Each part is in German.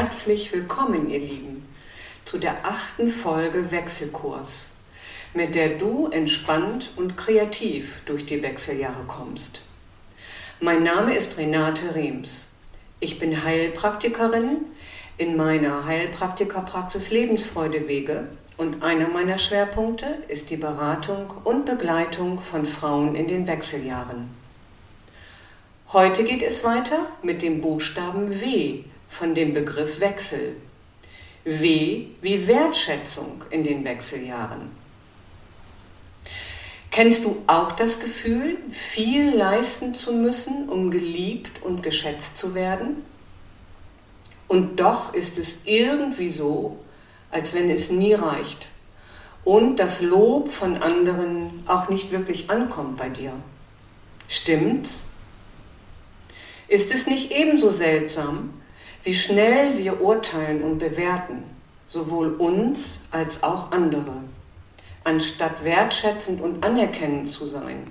herzlich willkommen, ihr Lieben, zu der achten Folge Wechselkurs, mit der du entspannt und kreativ durch die Wechseljahre kommst. Mein Name ist Renate Riems. Ich bin Heilpraktikerin in meiner Heilpraktikerpraxis Lebensfreudewege und einer meiner Schwerpunkte ist die Beratung und Begleitung von Frauen in den Wechseljahren. Heute geht es weiter mit dem Buchstaben W von dem Begriff Wechsel. W wie Wertschätzung in den Wechseljahren. Kennst du auch das Gefühl, viel leisten zu müssen, um geliebt und geschätzt zu werden? Und doch ist es irgendwie so, als wenn es nie reicht und das Lob von anderen auch nicht wirklich ankommt bei dir. Stimmt's? Ist es nicht ebenso seltsam, wie schnell wir urteilen und bewerten, sowohl uns als auch andere, anstatt wertschätzend und anerkennend zu sein?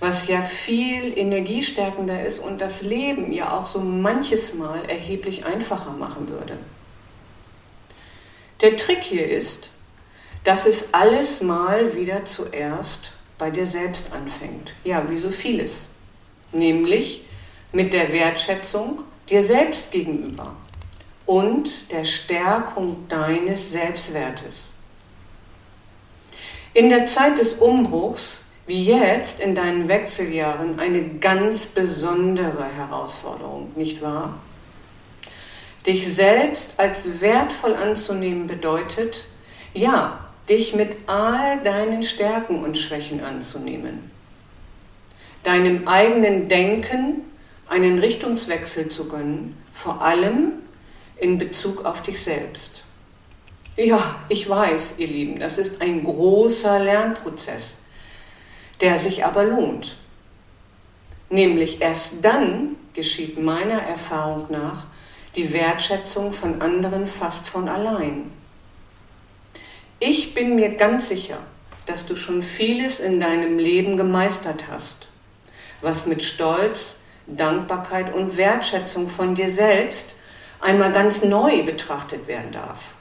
Was ja viel energiestärkender ist und das Leben ja auch so manches Mal erheblich einfacher machen würde. Der Trick hier ist, dass es alles mal wieder zuerst bei dir selbst anfängt. Ja, wie so vieles. Nämlich mit der Wertschätzung dir selbst gegenüber und der Stärkung deines Selbstwertes. In der Zeit des Umbruchs, wie jetzt in deinen Wechseljahren, eine ganz besondere Herausforderung, nicht wahr? Dich selbst als wertvoll anzunehmen bedeutet, ja, dich mit all deinen Stärken und Schwächen anzunehmen. Deinem eigenen Denken einen Richtungswechsel zu gönnen, vor allem in Bezug auf dich selbst. Ja, ich weiß, ihr Lieben, das ist ein großer Lernprozess, der sich aber lohnt. Nämlich erst dann geschieht meiner Erfahrung nach die Wertschätzung von anderen fast von allein. Ich bin mir ganz sicher, dass du schon vieles in deinem Leben gemeistert hast, was mit Stolz, Dankbarkeit und Wertschätzung von dir selbst einmal ganz neu betrachtet werden darf.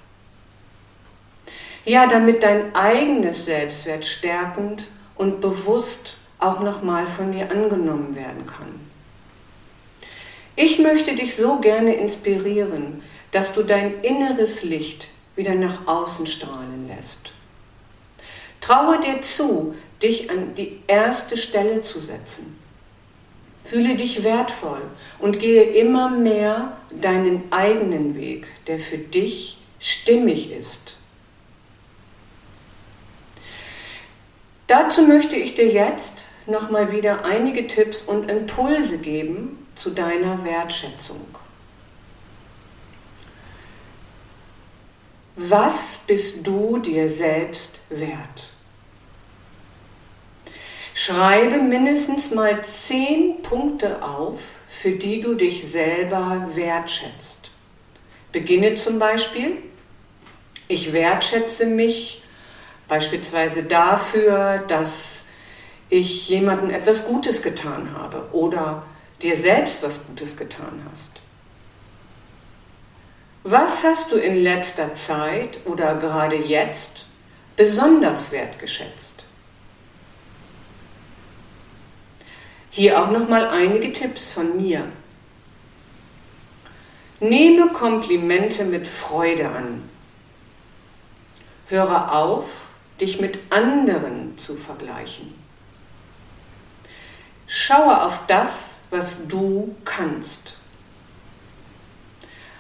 Ja, damit dein eigenes Selbstwert stärkend und bewusst auch nochmal von dir angenommen werden kann. Ich möchte dich so gerne inspirieren, dass du dein inneres Licht wieder nach außen strahlen lässt. Traue dir zu, dich an die erste Stelle zu setzen Fühle dich wertvoll und gehe immer mehr deinen eigenen Weg, der für dich stimmig ist. Dazu möchte ich dir jetzt nochmal wieder einige Tipps und Impulse geben zu deiner Wertschätzung. Was bist du dir selbst wert? Schreibe mindestens mal zehn Punkte auf, für die du dich selber wertschätzt. Beginne zum Beispiel, ich wertschätze mich beispielsweise dafür, dass ich jemandem etwas Gutes getan habe oder dir selbst was Gutes getan hast. Was hast du in letzter Zeit oder gerade jetzt besonders wertgeschätzt? Hier auch noch mal einige Tipps von mir. Nehme Komplimente mit Freude an. Höre auf, dich mit anderen zu vergleichen. Schaue auf das, was du kannst.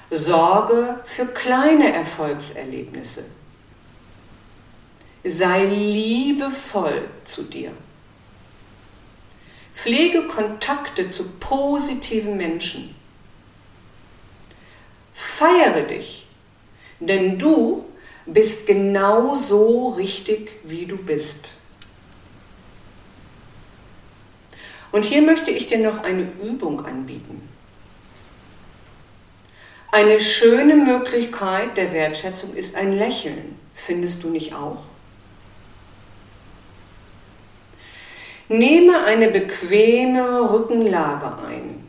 Sorge für kleine Erfolgserlebnisse. Sei liebevoll zu dir. Pflege Kontakte zu positiven Menschen. Feiere dich, denn du bist genau so richtig, wie du bist. Und hier möchte ich dir noch eine Übung anbieten. Eine schöne Möglichkeit der Wertschätzung ist ein Lächeln. Findest du nicht auch? Nehme eine bequeme Rückenlage ein,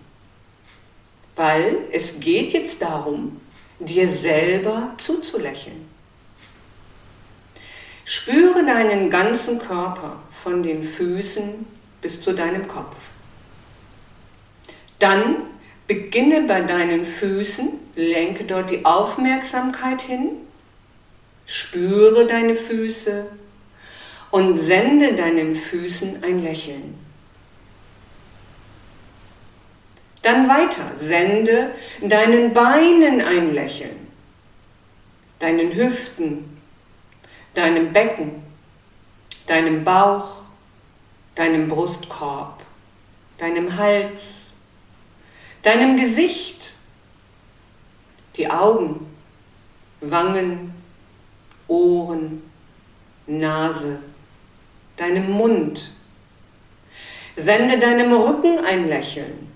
weil es geht jetzt darum, dir selber zuzulächeln. Spüre deinen ganzen Körper von den Füßen bis zu deinem Kopf. Dann beginne bei deinen Füßen, lenke dort die Aufmerksamkeit hin, spüre deine Füße und sende deinen Füßen ein Lächeln. Dann weiter, sende deinen Beinen ein Lächeln, deinen Hüften, deinem Becken, deinem Bauch, deinem Brustkorb, deinem Hals, deinem Gesicht, die Augen, Wangen, Ohren, Nase, deinem Mund. Sende deinem Rücken ein Lächeln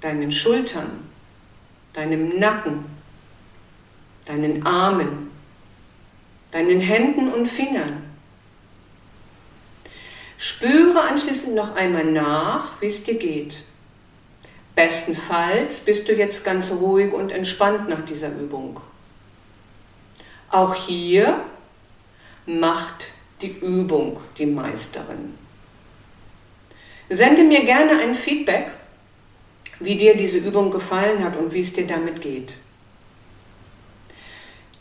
deinen Schultern, deinem Nacken, deinen Armen, deinen Händen und Fingern. Spüre anschließend noch einmal nach, wie es dir geht. Bestenfalls bist du jetzt ganz ruhig und entspannt nach dieser Übung. Auch hier macht die Übung die Meisterin. Sende mir gerne ein Feedback wie dir diese Übung gefallen hat und wie es dir damit geht.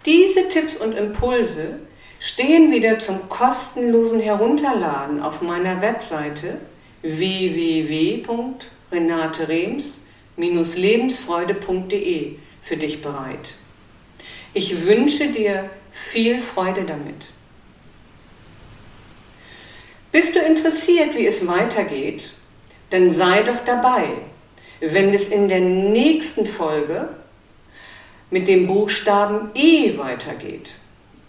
Diese Tipps und Impulse stehen wieder zum kostenlosen Herunterladen auf meiner Webseite www.renaterems-lebensfreude.de für dich bereit. Ich wünsche dir viel Freude damit. Bist du interessiert, wie es weitergeht? Dann sei doch dabei wenn es in der nächsten Folge mit dem Buchstaben E weitergeht.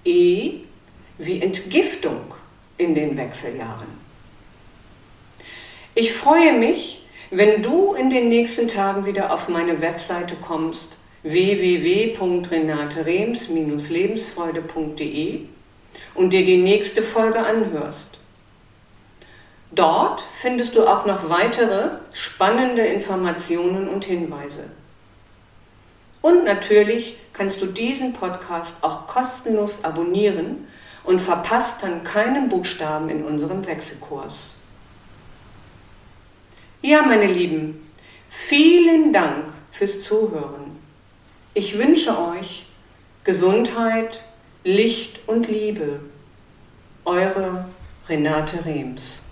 E wie Entgiftung in den Wechseljahren. Ich freue mich, wenn du in den nächsten Tagen wieder auf meine Webseite kommst www.renaterems-lebensfreude.de und dir die nächste Folge anhörst. Dort findest du auch noch weitere spannende Informationen und Hinweise. Und natürlich kannst du diesen Podcast auch kostenlos abonnieren und verpasst dann keinen Buchstaben in unserem Wechselkurs. Ja, meine Lieben, vielen Dank fürs Zuhören. Ich wünsche euch Gesundheit, Licht und Liebe. Eure Renate Rehms.